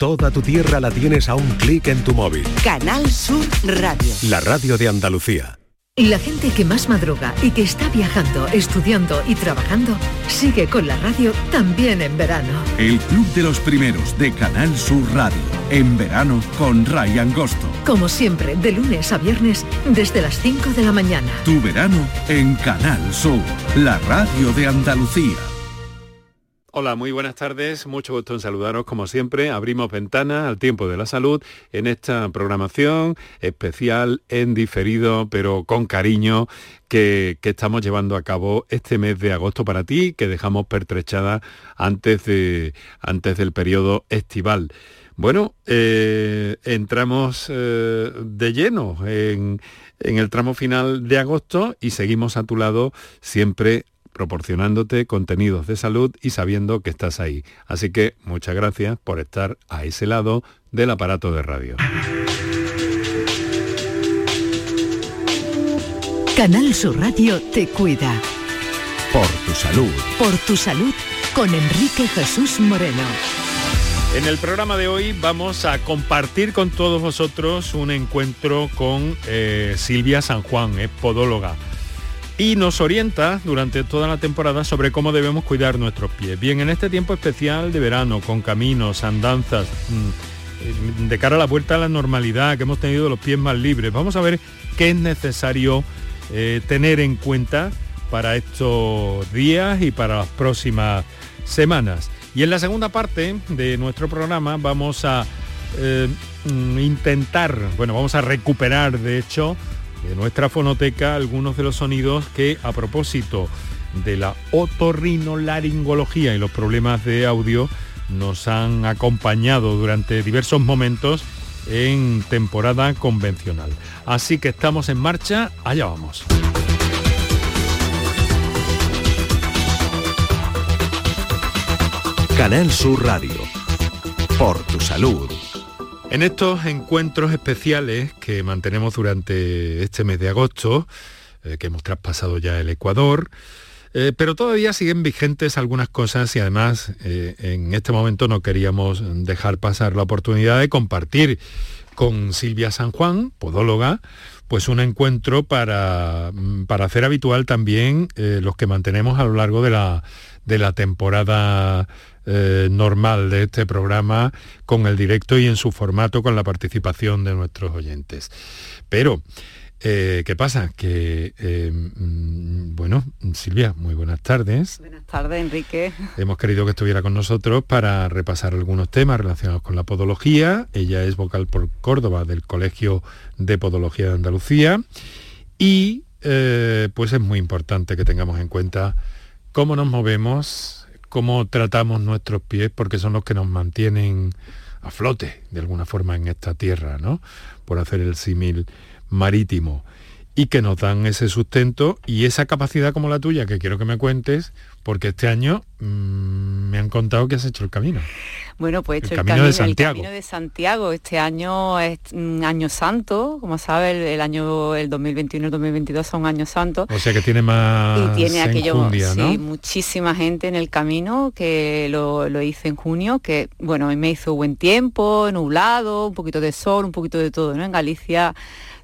Toda tu tierra la tienes a un clic en tu móvil. Canal Sur Radio. La radio de Andalucía. La gente que más madruga y que está viajando, estudiando y trabajando, sigue con la radio también en verano. El Club de los Primeros de Canal Sur Radio. En verano con Ray Angosto. Como siempre, de lunes a viernes, desde las 5 de la mañana. Tu verano en Canal Sur. La radio de Andalucía. Hola, muy buenas tardes. Mucho gusto en saludaros como siempre. Abrimos ventana al tiempo de la salud en esta programación especial en diferido, pero con cariño, que, estamos llevando a cabo este mes de agosto para ti, que dejamos pertrechada antes, de, antes del periodo estival. Bueno, eh, entramos eh, de lleno en, en el tramo final de agosto y seguimos a tu lado siempre proporcionándote contenidos de salud y sabiendo que estás ahí. Así que muchas gracias por estar a ese lado del aparato de radio. Canal Sur Radio te cuida. Por tu salud. Por tu salud con Enrique Jesús Moreno. En el programa de hoy vamos a compartir con todos vosotros un encuentro con eh, Silvia San Juan, es podóloga y nos orienta durante toda la temporada sobre cómo debemos cuidar nuestros pies. Bien, en este tiempo especial de verano, con caminos, andanzas, mm, de cara a la vuelta a la normalidad, que hemos tenido los pies más libres, vamos a ver qué es necesario eh, tener en cuenta para estos días y para las próximas semanas. Y en la segunda parte de nuestro programa vamos a eh, mm, intentar, bueno, vamos a recuperar de hecho de nuestra fonoteca algunos de los sonidos que a propósito de la otorrinolaringología y los problemas de audio nos han acompañado durante diversos momentos en temporada convencional. Así que estamos en marcha, allá vamos. Canal Sur Radio. Por tu salud. En estos encuentros especiales que mantenemos durante este mes de agosto, eh, que hemos traspasado ya el Ecuador, eh, pero todavía siguen vigentes algunas cosas y además eh, en este momento no queríamos dejar pasar la oportunidad de compartir con Silvia San Juan, podóloga, pues un encuentro para, mm, para hacer habitual también los que mantenemos a lo largo de la, de la temporada eh, normal de este programa con el directo y en su formato con la participación de nuestros oyentes. Pero, eh, ¿qué pasa? Que, eh, mm, bueno, Silvia, muy buenas tardes. Buenas tardes, Enrique. Hemos querido que estuviera con nosotros para repasar algunos temas relacionados con la podología. Ella es vocal por Córdoba del Colegio de Podología de Andalucía. Y pues es muy importante que tengamos en cuenta cómo nos movemos, cómo tratamos nuestros pies, porque son los que nos mantienen a flote, de alguna forma, en esta tierra, ¿no? Por hacer el símil marítimo. Y que nos dan ese sustento y esa capacidad como la tuya, que quiero que me cuentes, porque este año mm, me han contado que has hecho el camino. Bueno, pues he hecho el, camino, de Santiago. camino de Santiago. Este año es un año santo, como sabes, el, año el 2021 y el 2022 son años santos. O sea que tiene más Y tiene aquello, sí, muchísima gente en el camino que lo, lo, hice en junio, que bueno, me hizo buen tiempo, nublado, un poquito de sol, un poquito de todo, ¿no? En Galicia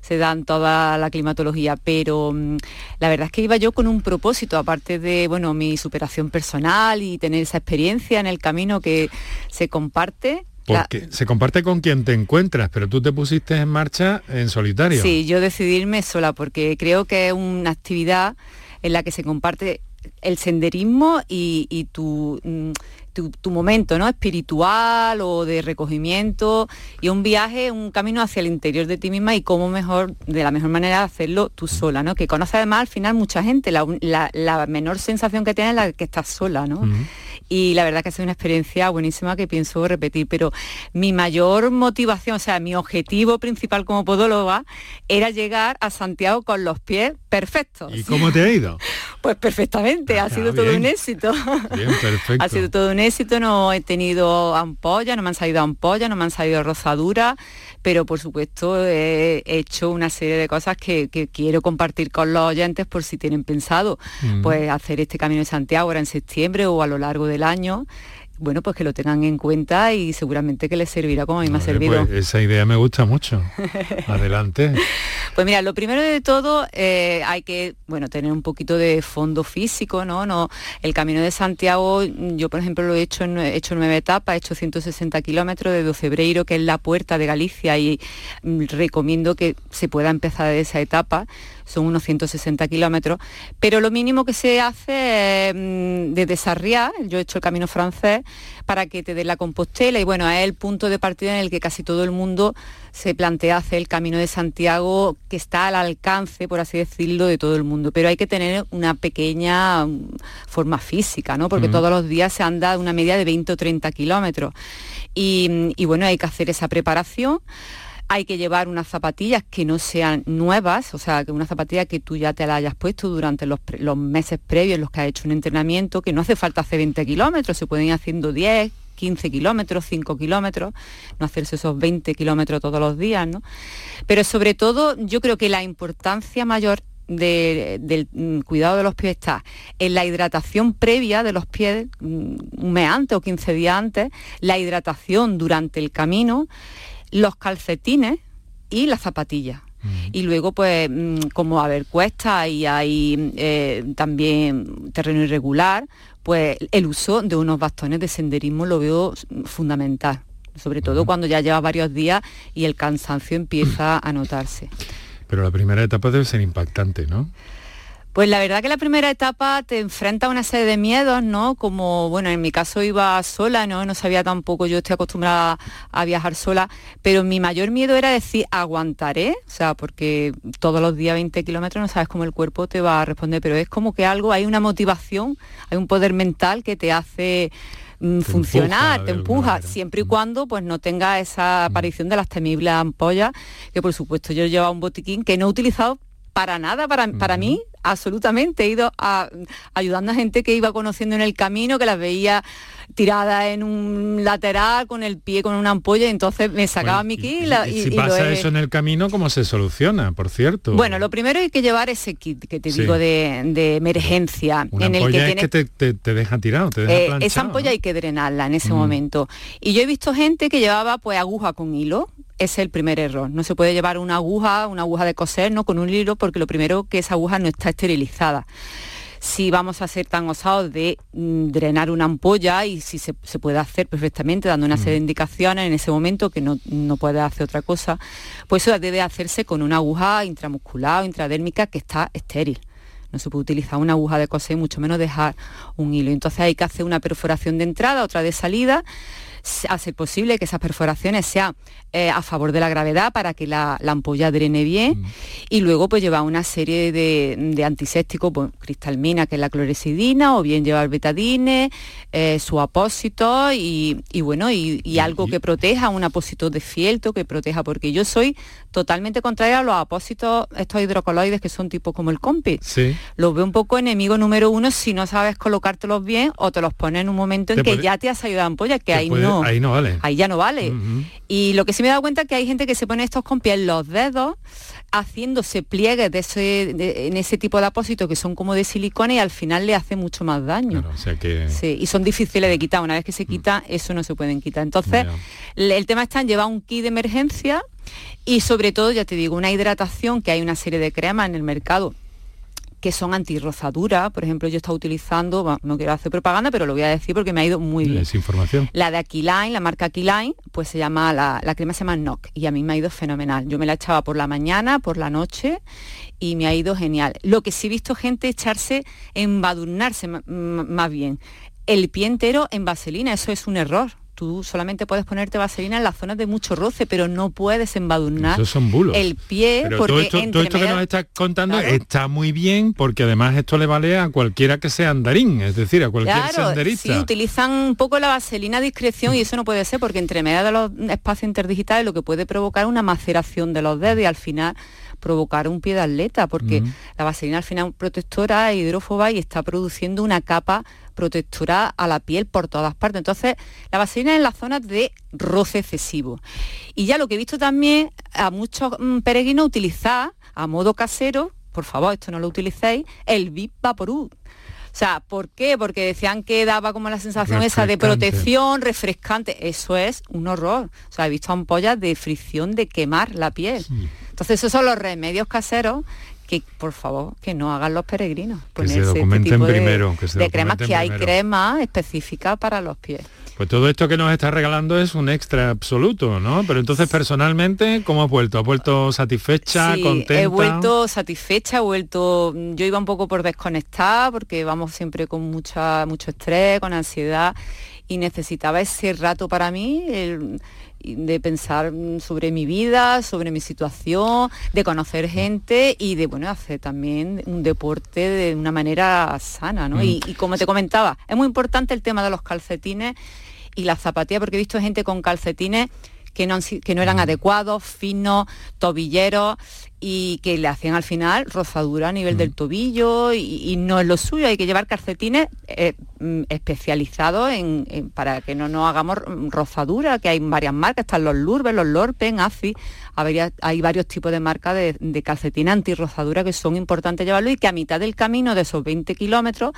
se dan toda la climatología, pero mm, la verdad es que iba yo con un propósito, aparte de bueno, mi superación personal y tener esa experiencia en el camino que se comparte. Porque se comparte con quien te encuentras, pero tú te pusiste en marcha en solitario. Sí, yo decidí irme sola porque creo que es una actividad en la que se comparte el senderismo y, tu, tu, momento ¿no? espiritual o de recogimiento y un viaje, un camino hacia el interior de ti misma y cómo mejor, de la mejor manera hacerlo tú sola, ¿no? Que conoce además al final mucha gente, la, menor sensación que tienes es la que estás sola, ¿no? y la verdad que ha sido una experiencia buenísima que pienso repetir, pero mi mayor motivación, o sea, mi objetivo principal como podóloga era llegar a Santiago con los pies perfectos. ¿Y cómo te ha ido? Pues perfectamente, ha ah, sido todo un éxito. Bien, perfecto. ha sido todo un éxito, no he tenido ampollas, no me han salido ampollas, no me han salido rozaduras, pero por supuesto he hecho una serie de cosas que, quiero compartir con los oyentes por si tienen pensado, mm. pues hacer este Camino de Santiago ahora en septiembre o a lo largo del año bueno, pues que lo tengan en cuenta y seguramente que les servirá como a mí me ha servido. Pues esa idea me gusta mucho. Adelante. Pues mira, lo primero de todo eh, hay que, bueno, tener un poquito de fondo físico, ¿no? no El Camino de Santiago, yo por ejemplo lo he hecho en he hecho nueve etapas, he hecho 160 kilómetros de Docebreiro, que es la puerta de Galicia, y mm, recomiendo que se pueda empezar de esa etapa son unos 160 kilómetros, pero lo mínimo que se hace es mm, de Sarriá, yo he hecho el camino francés, para que te dé la Compostela y bueno, es el punto de partida en el que casi todo el mundo se plantea hacer el camino de Santiago que está al alcance, por así decirlo, de todo el mundo. Pero hay que tener una pequeña mm, forma física, ¿no? Porque todos los días se anda una media de 20 o 30 kilómetros. Y, y bueno, hay que hacer esa preparación hay que llevar unas zapatillas que no sean nuevas, o sea, que una zapatilla que tú ya te la hayas puesto durante los, meses previos en los que has hecho un entrenamiento, que no hace falta hacer 20 kilómetros, se pueden ir haciendo 10, 15 kilómetros, 5 kilómetros, no hacerse esos 20 kilómetros todos los días, ¿no? Pero sobre todo yo creo que la importancia mayor del mm, cuidado de los pies está en la hidratación previa de los pies, mm, un mes antes o 15 días antes, la hidratación durante el camino, los calcetines y las zapatillas. Y luego, pues, mm, como a ver cuesta y hay eh, también terreno irregular, pues el uso de unos bastones de senderismo lo veo fundamental, sobre todo cuando ya lleva varios días y el cansancio empieza a notarse. Pero la primera etapa debe ser impactante, ¿no? Pues la verdad que la primera etapa te enfrenta a una serie de miedos, ¿no? Como, bueno, en mi caso iba sola, ¿no? No sabía tampoco, yo estoy acostumbrada a viajar sola, pero mi mayor miedo era decir, aguantaré, o sea, porque todos los días 20 kilómetros no sabes cómo el cuerpo te va a responder, pero es como que algo, hay una motivación, hay un poder mental que te hace mm, funcionar, te empuja, siempre y cuando pues no tenga esa mm. aparición de las temibles ampollas, que por supuesto yo llevaba un botiquín que no he utilizado para nada, para, para mí, absolutamente. He ido ayudando a gente que iba conociendo en el camino, que las veía tiradas en un lateral con el pie con una ampolla y entonces me sacaba mi kit y, si pasa eso en el camino cómo se soluciona por cierto bueno lo primero hay que llevar ese kit que te digo de, emergencia en el que, es que te, deja tirado te deja eh, esa ampolla hay que drenarla en ese mm. momento y yo he visto gente que llevaba pues aguja con hilo es el primer error. No se puede llevar una aguja, una aguja de coser, ¿no? Con un hilo, porque lo primero que esa aguja no está esterilizada. Si vamos a ser tan osados de mm, drenar una ampolla y si se, puede hacer perfectamente dando una serie de indicaciones en ese momento que no, no puede hacer otra cosa, pues eso debe hacerse con una aguja intramuscular o intradérmica que está estéril no se puede utilizar una aguja de coser, mucho menos dejar un hilo. Entonces hay que hacer una perforación de entrada, otra de salida, hacer posible que esas perforaciones sean eh, a favor de la gravedad para que la, ampolla drene bien mm. y luego pues llevar una serie de, antisépticos, pues, cristalmina que es la clorexidina o bien llevar betadine, eh, su apósito y, bueno, y, algo que proteja, un apósito de fielto que proteja, porque yo soy totalmente contraria a los apósitos, estos hidrocoloides que son tipo como el compi. Los veo un poco enemigo número uno si no sabes colocártelos bien o te los pones en un momento en que ya te has ayudado ampolla, que ahí no. Ahí no vale. Ahí ya no vale. Y lo que sí me he dado cuenta es que hay gente que se pone estos compis en los dedos haciéndose pliegues de ese, en ese tipo de apósitos que son como de silicona y al final le hace mucho más daño. sí, y son difíciles de quitar. Una vez que se quita, mm. eso no se pueden quitar. Entonces, el tema está en llevar un kit de emergencia y sobre todo, ya te digo, una hidratación, que hay una serie de cremas en el mercado que son antirrozadura. Por ejemplo, yo he estado utilizando, no quiero hacer propaganda, pero lo voy a decir porque me ha ido muy bien. Es información. La de Aquiline, la marca Aquiline, pues se llama, la, crema se llama NOC y a mí me ha ido fenomenal. Yo me la echaba por la mañana, por la noche y me ha ido genial. Lo que sí he visto gente echarse, embadurnarse más bien, el pie entero en vaselina, eso es un error tú solamente puedes ponerte vaselina en las zonas de mucho roce, pero no puedes embadurnar el pie. porque todo esto, todo esto que nos estás contando está muy bien porque además esto le vale a cualquiera que sea andarín, es decir, a cualquier claro, senderista. Sí, utilizan un poco la vaselina a discreción y eso no puede ser porque entre medio de los espacios interdigitales lo que puede provocar una maceración de los dedos y al final provocar un pie de atleta, porque la vaselina al final es protectora, hidrófoba y está produciendo una capa protectora a la piel por todas partes. Entonces, la vaselina en las zonas de roce excesivo. Y ya lo que he visto también a muchos mm, peregrinos utilizar a modo casero, por favor, esto no lo utilicéis, el VIP Vaporú. O O sea, ¿por qué? Porque decían que daba como la sensación esa de protección, refrescante. Eso es un horror. O sea, he visto ampollas de fricción, de quemar la piel. Entonces, esos son los remedios caseros que por favor que no hagan los peregrinos que se este documenten primero que se de cremas que hay crema específica para los pies pues todo esto que nos está regalando es un extra absoluto, ¿no? Pero entonces personalmente, ¿cómo has vuelto? ¿Has vuelto satisfecha, sí, contenta? He vuelto satisfecha, he vuelto. Yo iba un poco por desconectar, porque vamos siempre con mucha, mucho estrés, con ansiedad, y necesitaba ese rato para mí. De pensar sobre mi vida, sobre mi situación, de conocer gente y de bueno hacer también un deporte de una manera sana, ¿no? Mm. Y, y, como te comentaba, es muy importante el tema de los calcetines y la zapatilla, porque he visto gente con calcetines que no, que no eran mm. adecuados, finos, tobilleros y que le hacían al final rozadura a nivel mm. del tobillo y, no es lo suyo, hay que llevar calcetines eh, mm, especializados en, para que no nos hagamos rozadura, que hay varias marcas, están los Lurbe, los Lorpen, AFI, hay varios tipos de marcas de, de calcetines antirrozadura que son importantes llevarlo y que a mitad del camino de esos 20 kilómetros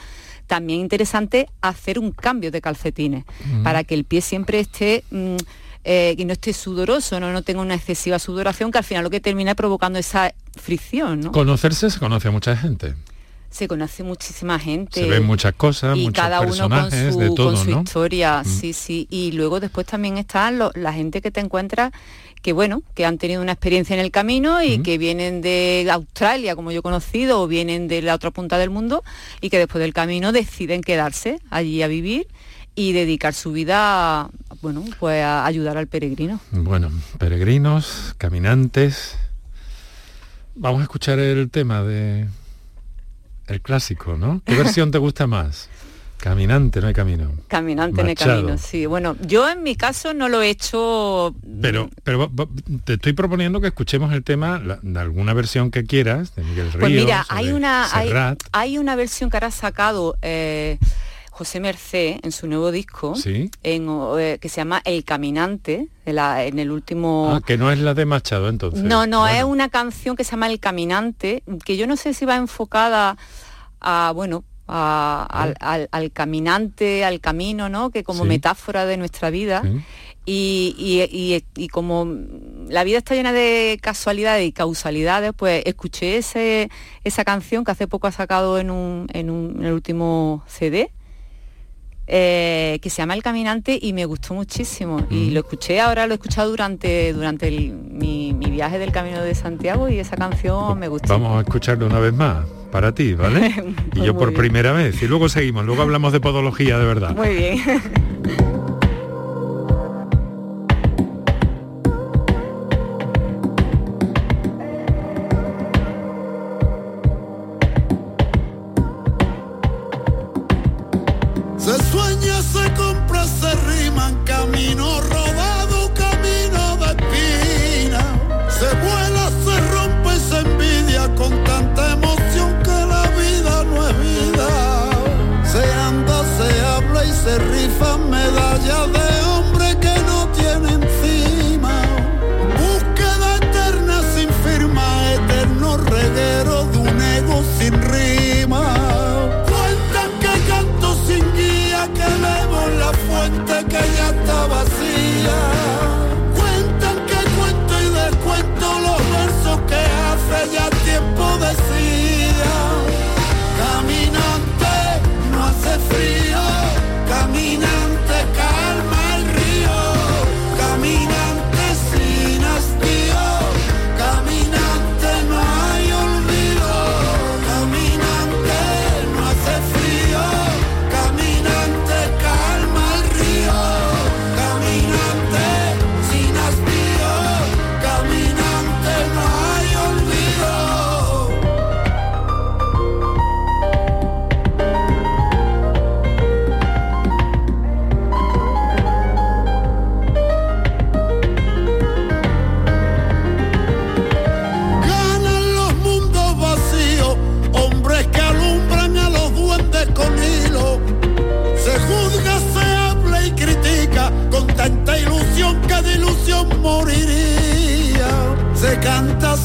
también interesante hacer un cambio de calcetines para que el pie siempre esté... Eh, que no esté sudoroso, ¿no? no tenga una excesiva sudoración, que al final lo que termina provocando esa fricción. ¿no? Conocerse se conoce a mucha gente se conoce muchísima gente. Se ven muchas cosas, y cada uno con su, de todo, con su historia, mm. sí, sí. Y luego después también está la gente que te encuentra que bueno, que han tenido una experiencia en el camino y mm. que vienen de Australia, como yo he conocido, o vienen de la otra punta del mundo y que después del camino deciden quedarse allí a vivir y dedicar su vida bueno, pues a ayudar al peregrino. Bueno, peregrinos, caminantes. Vamos a escuchar el tema de el clásico, ¿no? ¿Qué versión te gusta más? Caminante, no hay camino. Caminante, no hay camino, sí. Bueno, yo en mi caso no lo he hecho... Pero, pero te estoy proponiendo que escuchemos el tema de alguna versión que quieras, de Miguel Ríos, Pues mira, hay una, hay, hay, una versión que ahora ha sacado... Eh, José Mercé en su nuevo disco, eh, que se llama El Caminante, en el último... Ah, que no es la de Machado entonces. No, no, es una canción que se llama El Caminante, que yo no sé si va enfocada a, bueno, al, caminante, al camino, ¿no? Que como metáfora de nuestra vida. Y, como la vida está llena de casualidades y causalidades, pues escuché ese, esa canción que hace poco ha sacado en, un, en, un, en el último CD eh, que se llama El Caminante y me gustó muchísimo. Y lo escuché, ahora lo he escuchado durante, durante mi, viaje del Camino de Santiago y esa canción me gustó. Vamos a escucharlo una vez más para ti, ¿vale? y yo por primera vez. Y luego seguimos, luego hablamos de podología de verdad. Muy bien.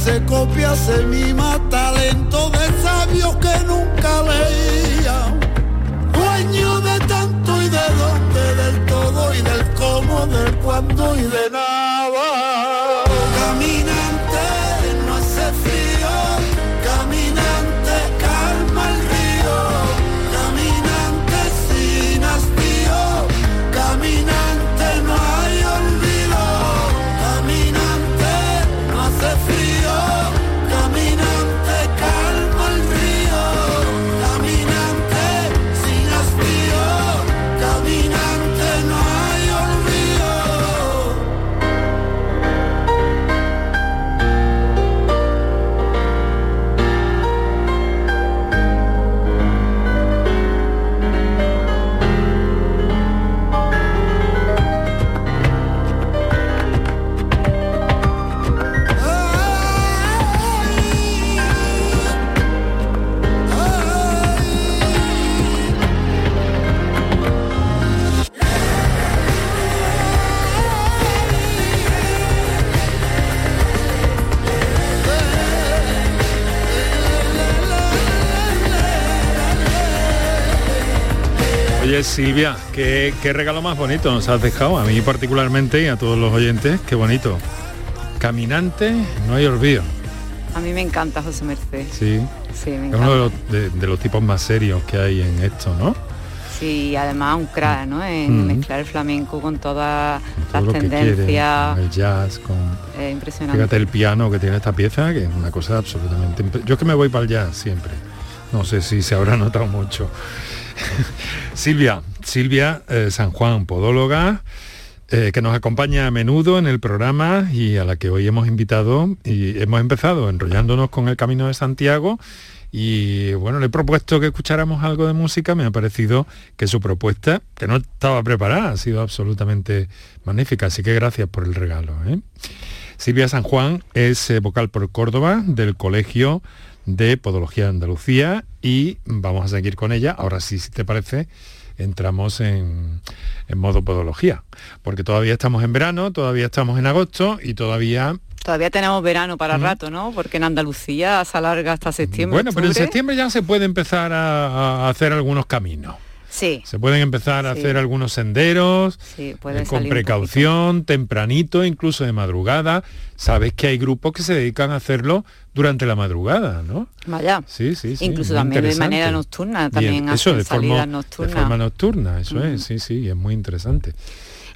se mima talento de Silvia, ¿qué, qué regalo más bonito nos has dejado, a mí particularmente y a todos los oyentes, qué bonito. Caminante, no hay olvido. A mí me encanta José Merced. Sí, Sí, me es uno de los, de- de los tipos más serios que hay en esto, ¿no? Sí, y además un crack, ¿no? En Mm. mezclar el flamenco con todas las quiere, tendencias. con el jazz, con... Es impresionante. Fíjate el piano que tiene esta pieza, que es una cosa absolutamente... Yo es que me voy para el jazz siempre. No sé si se habrá notado mucho. Silvia, Silvia eh, San Juan, podóloga, eh, que nos acompaña a menudo en el programa y a la que hoy hemos invitado y hemos empezado enrollándonos con el Camino de Santiago y bueno, le he propuesto que escucháramos algo de música, me ha parecido que su propuesta, que no estaba preparada, ha sido absolutamente magnífica, así que gracias por el regalo. ¿eh? Silvia San Juan es vocal por Córdoba del Colegio de Podología de Andalucía y vamos a seguir con ella. Ahora sí, si te parece, entramos en, en modo podología, porque todavía estamos en verano, todavía estamos en agosto y todavía... Todavía tenemos verano para rato, ¿no? Porque en Andalucía se alarga hasta septiembre. Bueno, pero en septiembre ya se puede empezar a, a hacer algunos caminos. Sí, Se pueden empezar a Sí. hacer algunos senderos, sí, eh, con precaución, tempranito, incluso de madrugada. Sabes que hay grupos que se dedican a hacerlo durante la madrugada, ¿no? Vaya. Sí, sí, sí. Incluso también de manera nocturna, Bien, también eso, hacen de forma, salidas de nocturnas. forma nocturna, eso Mm. es, sí, sí, es muy interesante.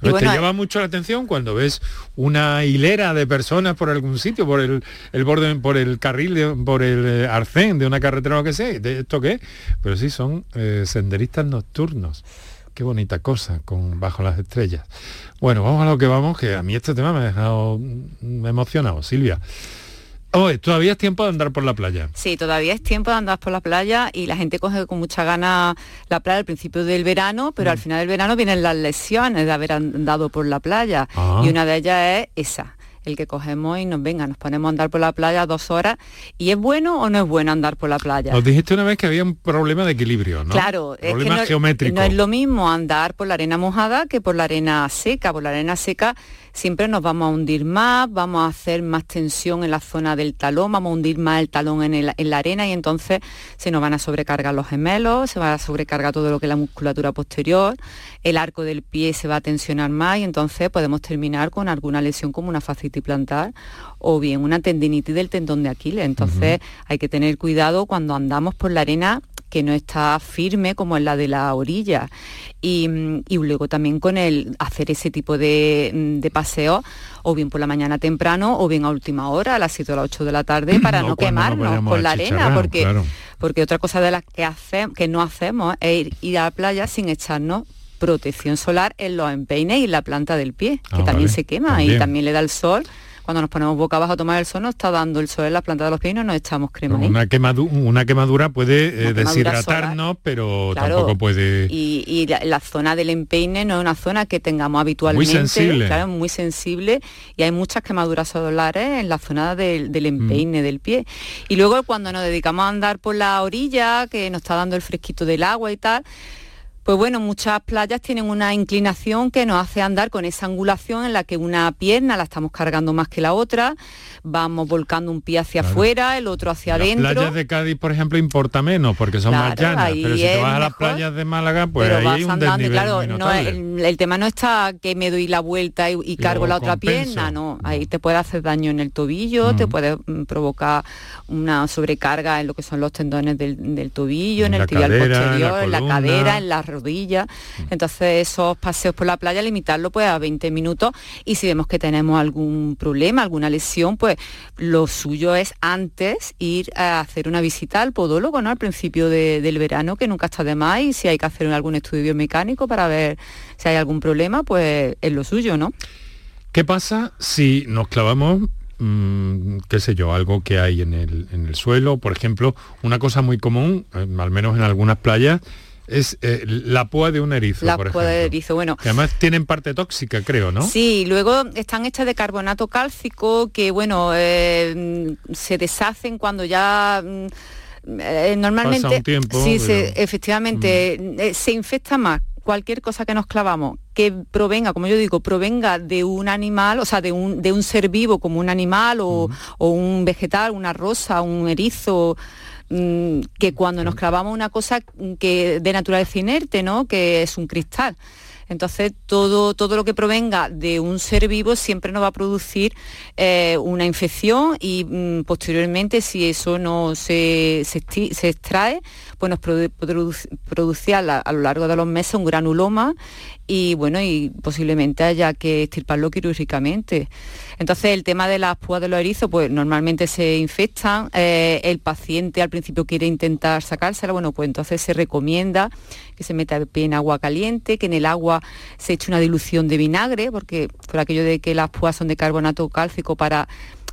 Bueno, te llama mucho la atención cuando ves una hilera de personas por algún sitio, por el, el borde, por el carril, de- por el eh, arcén de una carretera o lo que sea, ¿de esto qué? Pero sí, son eh, senderistas nocturnos. Qué bonita cosa, con bajo las estrellas. Bueno, vamos a lo que vamos, que a mí este tema me ha dejado emocionado, Silvia. Oye, todavía es tiempo de andar por la playa. Sí, todavía es tiempo de andar por la playa y la gente coge con mucha gana la playa al principio del verano, pero Mm. al final del verano vienen las lesiones de haber andado por la playa. Ah. Y una de ellas es esa, el que cogemos y nos venga, nos ponemos a andar por la playa dos horas. ¿Y es bueno o no es bueno andar por la playa? Nos dijiste una vez que había un problema de equilibrio, ¿no? Claro, es que problema no, geométrico. no es lo mismo andar por la arena mojada que por la arena seca. Por la arena seca siempre nos vamos a hundir más, vamos a hacer más tensión en la zona del talón, vamos a hundir más el talón en, el- en la arena y entonces se nos van a sobrecargar los gemelos, se va a sobrecargar todo lo que es la musculatura posterior, el arco del pie se va a tensionar más y entonces podemos terminar con alguna lesión como una fascitis plantar o bien una tendinitis del tendón de Aquiles. Entonces hay que tener cuidado cuando andamos por la arena que no está firme como en la de la orilla. Y, mm, y luego también con el hacer ese tipo de, mm, de paseo, o bien por la mañana temprano, o bien a última hora, a las 7 o las 8 de la tarde, para no quemarnos vayamos con la arena, porque, claro. porque otra cosa de las que, hace, que no hacemos es ir, ir a la playa sin echarnos protección solar en los empeines y en la planta del pie, que Ah, también vale, se quema también. y también le da el sol. Cuando nos ponemos boca abajo a tomar el sol, nos está dando el sol en la planta de los pies y no nos echamos crema ahí. Una, quemadu- una quemadura puede eh, quemadura deshidratarnos, pero Claro, tampoco puede... Y, y la, la zona del empeine no es una zona que tengamos habitualmente. sensible. Claro, muy sensible. Y hay muchas quemaduras solares en la zona del, del Mm. empeine del pie. Y luego cuando nos dedicamos a andar por la orilla, que nos está dando el fresquito del agua y tal, Pues bueno, muchas playas tienen una inclinación que nos hace andar con esa angulación en la que una pierna la estamos cargando más que la otra, vamos volcando un pie hacia afuera, el otro hacia Las adentro. playas de Cádiz, por ejemplo, importa menos porque son más Claro, llanas, pero si te vas a las mejor, playas de Málaga, pues pero ahí vas hay un andando desnivel claro, muy no el, el tema no está que me doy la vuelta y, y cargo la otra compenso. pierna, no, ahí te puede hacer daño en el tobillo, te puede mm, provocar una sobrecarga en lo que son los tendones del, del tobillo, en, En el tibial cadera, en la posterior, en la cadera, en las rodillas. Entonces esos paseos por la playa limitarlo pues a 20 minutos y si vemos que tenemos algún problema, alguna lesión, pues lo suyo es antes ir a hacer una visita al podólogo, ¿no? Al principio de- del verano, que nunca está de más, y si hay que hacer algún estudio biomecánico para ver si hay algún problema, pues es lo suyo, ¿no? ¿Qué pasa si nos clavamos, mm, qué sé yo, algo que hay en el, en el suelo? Por ejemplo, una cosa muy común, eh, al menos en algunas playas, es eh, la púa de un erizo, La por púa de ejemplo. erizo, bueno. Que además tienen parte tóxica, creo, ¿no? Sí, luego están hechas de carbonato cálcico que, bueno, eh, mm, se deshacen cuando ya... mm, eh, normalmente Pasa un tiempo, sí se- efectivamente eh, se infecta más cualquier cosa que nos clavamos que provenga como yo digo provenga de un animal o sea de un, de un ser vivo como un animal o, o un vegetal una rosa un erizo mm, que cuando nos clavamos una cosa que de naturaleza inerte no que es un cristal. Entonces, todo, todo lo que provenga de un ser vivo siempre nos va a producir eh, una infección y mm, posteriormente, si eso no se, se, extrae, pues nos produ- produ- produce a, lo largo de los meses un granuloma y bueno, y posiblemente haya que extirparlo quirúrgicamente. Entonces, el tema de las púas de los erizos, pues normalmente se infectan, eh, el paciente al principio quiere intentar sacársela, bueno, pues entonces se recomienda que se meta en agua caliente, que en el agua se eche una dilución de vinagre, porque por aquello de que las púas son de carbonato cálcico para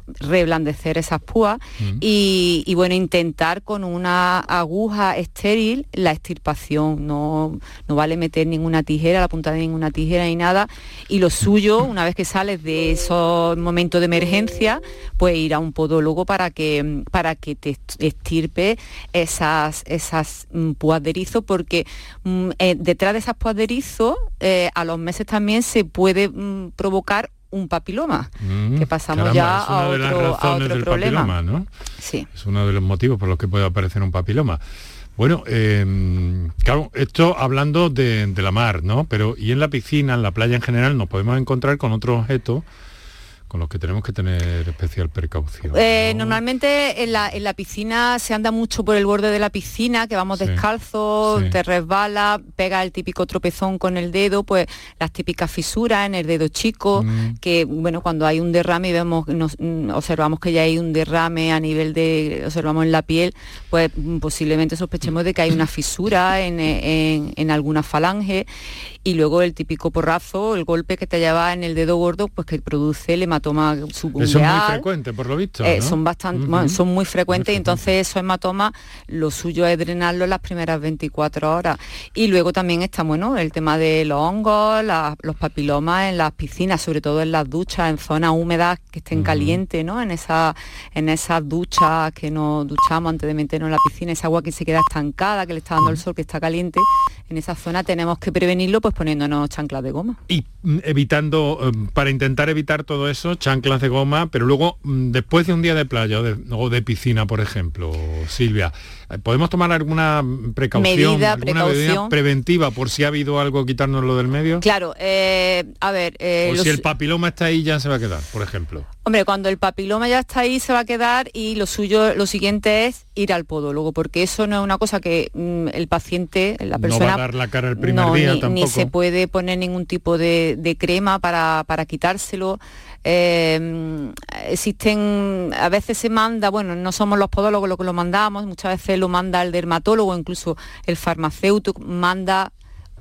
reblandecer esas púas y, y, bueno intentar con una aguja estéril la extirpación. No, no vale meter ninguna tijera la punta de ninguna tijera ni nada. Y lo suyo una vez que sales de esos momentos de emergencia pues ir a un podólogo para que para que te extirpe esas esas mm, púas de erizo porque mm, eh, detrás de esas púas de erizo eh, a los meses también se puede mm, provocar un papiloma, Mm, que pasamos caramba, ya a otro, a otro problema. papiloma, ¿no? Sí. Es uno de los motivos por los que puede aparecer un papiloma. Bueno, eh, claro, esto hablando de, de la mar, ¿no? Pero y en la piscina, en la playa en general, nos podemos encontrar con otros objetos con los que tenemos que tener especial precaución. Eh, ¿no? Normalmente en la, en la piscina se anda mucho por el borde de la piscina, que vamos Sí, descalzos, sí. te resbala, pega el típico tropezón con el dedo, pues las típicas fisuras en el dedo chico, Mm. que bueno, cuando hay un derrame y vemos, nos- mm, observamos que ya hay un derrame a nivel de, observamos en la piel, pues mm, posiblemente sospechemos de que hay una fisura en, en- en alguna falange y luego el típico porrazo, el golpe que te lleva en el dedo gordo, pues que produce el hematoma Eso es muy frecuente, por lo visto. Eh, ¿no? son bastante bueno, son muy frecuentes y frecuente. entonces esos hematomas lo suyo es drenarlo en las primeras 24 horas y luego también está bueno el tema de los hongos la- los papilomas en las piscinas sobre todo en las duchas en zonas húmedas que estén calientes no en esa en esas duchas que nos duchamos antes de meternos en la piscina esa agua que se queda estancada que le está dando el sol que está caliente en esa zona tenemos que prevenirlo pues poniéndonos chanclas de goma. Y mm, evitando, eh, para intentar evitar todo eso, chanclas de goma, pero luego, mm, después de un día de playa o de, de piscina, por ejemplo, Silvia, ¿podemos tomar alguna precaución, Medida, alguna medida precaución. preventiva por si ha habido algo quitárnoslo del medio? claro eh, a ver eh, o los- si el papiloma está ahí ya se va a quedar, por ejemplo. Hombre, cuando el papiloma ya está ahí se va a quedar y lo suyo, lo siguiente es ir al podólogo, porque eso no es una cosa que mm, el paciente, la No persona... va a dar la cara el primer no, día ni, tampoco. ni se puede poner ningún tipo de, de crema para, para quitárselo. Eh, mm, existen, a veces se manda, bueno, no somos los podólogos los que lo mandamos, muchas veces lo manda el dermatólogo, incluso el farmacéutico manda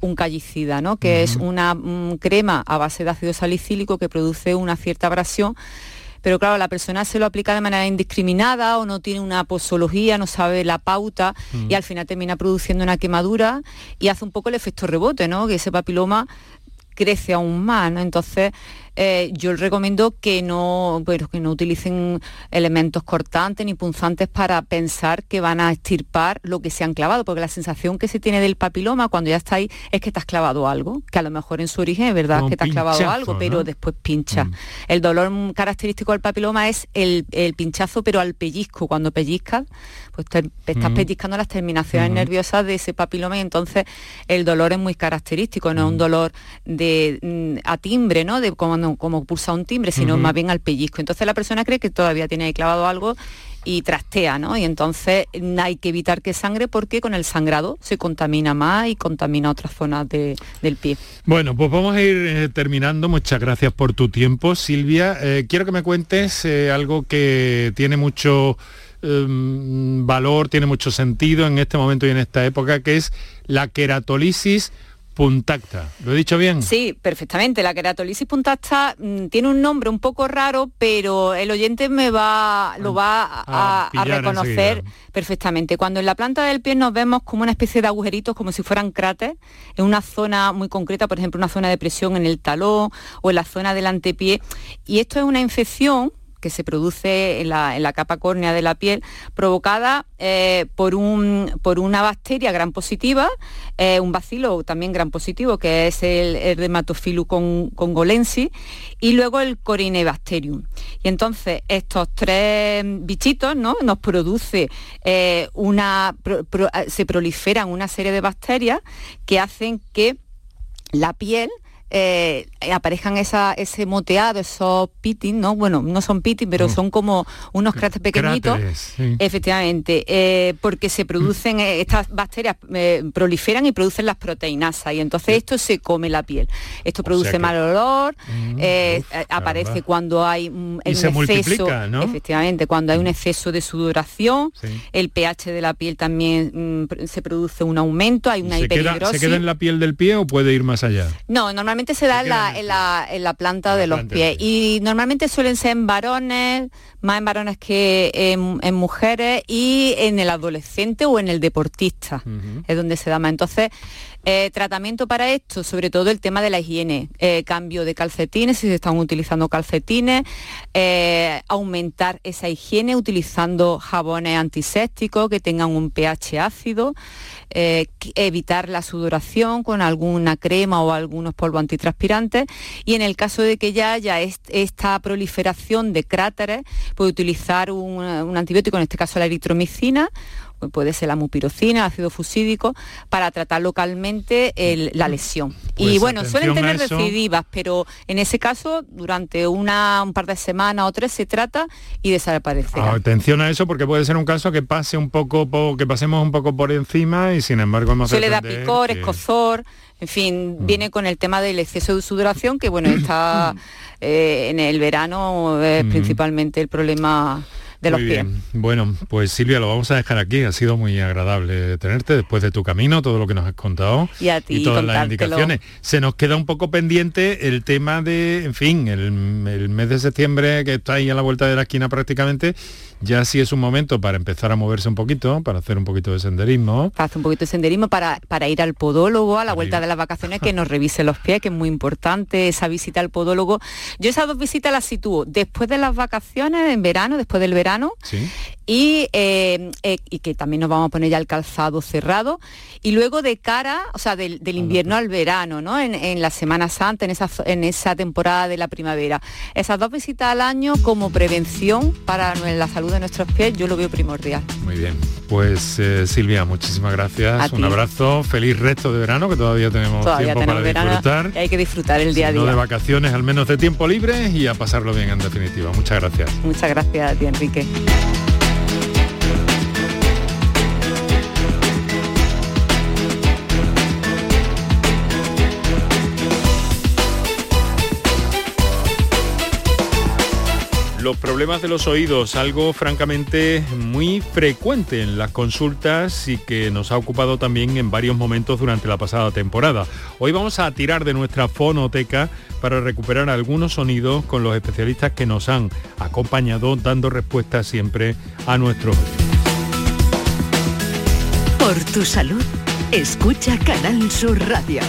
un callicida, ¿no? que es una mm, crema a base de ácido salicílico que produce una cierta abrasión pero claro, la persona se lo aplica de manera indiscriminada o no tiene una posología, no sabe la pauta y al final termina produciendo una quemadura y hace un poco el efecto rebote, ¿no? Que ese papiloma crece aún más, ¿no? Entonces, eh, yo recomiendo que no, bueno, que no utilicen elementos cortantes ni punzantes para pensar que van a extirpar lo que se han clavado, porque la sensación que se tiene del papiloma cuando ya está ahí es que te has clavado algo, que a lo mejor en su origen es verdad que te has clavado algo, pero después pincha. Mm. El dolor característico del papiloma es el, pinchazo, pero al pellizco. Cuando pellizcas, pues te, estás mm. pellizcando las terminaciones nerviosas de ese papiloma y entonces el dolor es muy característico, no es un mm. dolor de a timbre, ¿no? De como, como pulsa un timbre, sino más bien al pellizco. Entonces la persona cree que todavía tiene clavado algo y trastea, ¿no? Y entonces hay que evitar que sangre porque con el sangrado se contamina más y contamina otras zonas del pie. Bueno, pues vamos a ir eh, terminando. Muchas gracias por tu tiempo, Silvia. Eh, quiero que me cuentes eh, algo que tiene mucho em, valor, tiene mucho sentido en este momento y en esta época, que es la queratolisis puntacta. ¿Lo he dicho bien? Sí, perfectamente. La queratolisis puntacta mm, tiene un nombre un poco raro, pero el oyente me va, lo va a, reconocer perfectamente. Cuando en la planta del pie nos vemos como una especie de agujeritos, como si fueran cráteres, en una zona muy concreta, por ejemplo, una zona de presión en el talón o en la zona del antepié. Y esto es una infección que se produce en la, capa córnea de la piel, provocada eh, por, un, por una bacteria gran positiva, eh, un bacilo también gran positivo, que es el, el dermatophilus congolensis, y luego el Corinebacterium. Y entonces estos tres bichitos ¿no? nos produce eh, una, se proliferan una serie de bacterias que hacen que la piel eh, aparezcan esa, ese moteado, esos pitting, ¿no? Bueno, no son pitting, pero mm. son como unos cráteres pequeñitos. Efectivamente, eh, porque se producen, eh, estas bacterias proliferan y producen las proteínas y entonces esto se come la piel. Esto produce mal olor, mm, aparece cuando hay un, exceso, efectivamente, cuando hay un exceso de sudoración, el pH de la piel también mm, se produce un aumento, hay una ¿Se. ¿Se queda en la piel del pie o puede ir más allá? No, normalmente se da en la, planta de los pies. y normalmente suelen ser en varones, más en varones que en, mujeres y en el adolescente o en el deportista, es donde se da más. Entonces, eh, tratamiento para esto, sobre todo el tema de la higiene, eh, cambio de calcetines, si se están utilizando calcetines, eh, aumentar esa higiene utilizando jabones antisépticos que tengan un pH ácido, evitar la sudoración con alguna crema o algunos polvos antitranspirantes. Y en el caso de que ya haya esta proliferación de cráteres, puede utilizar un, un antibiótico, en este caso la eritromicina, puede ser la mupirocina, ácido fusídico, para tratar localmente la lesión. y pues bueno, suelen tener recidivas, pero en ese caso, durante una, un par de semanas o tres se trata y desaparece. Atención a eso porque puede ser un caso que pase un poco, que pasemos un poco por encima y sin embargo hemos Suele dar picor, escozor, en fin, mm. viene con el tema del exceso de sudoración, que bueno, está eh, en el verano es mm. principalmente el problema muy Bien. Bueno, pues Silvia, lo vamos a dejar aquí. Ha sido muy agradable tenerte después de tu camino, todo lo que nos has contado. Y a ti, todas las indicaciones. Se nos queda un poco pendiente el tema de, en fin, el, el mes de septiembre que está ahí a la vuelta de la esquina prácticamente ya sí es un momento para empezar a moverse un poquito, para hacer un poquito de senderismo. Para hacer un poquito de senderismo, para, para ir al podólogo a la vuelta de las vacaciones, que nos revise los pies, que es muy importante esa visita al podólogo. Yo esas dos visitas las sitúo después de las vacaciones, en verano, después del verano, y, eh, eh, y que también nos vamos a poner ya el calzado cerrado, y luego de cara, o sea, del, invierno al verano, ¿no? En, la Semana Santa, en esa, en esa temporada de la primavera. Esas dos visitas al año como prevención para la salud de nuestros pies, yo lo veo primordial. Muy bien, pues eh, Silvia, muchísimas gracias. Un abrazo, feliz resto de verano, que todavía tenemos tiempo para disfrutar. hay que disfrutar el día a día. No de vacaciones, al menos de tiempo libre y a pasarlo bien en definitiva. Muchas gracias. Muchas gracias a ti, Enrique. Los problemas de los oídos, algo francamente muy frecuente en las consultas y que nos ha ocupado también en varios momentos durante la pasada temporada. Hoy vamos a tirar de nuestra fonoteca para recuperar algunos sonidos con los especialistas que nos han acompañado dando respuesta siempre a nuestros Por tu salud, escucha Canal Sur Radio.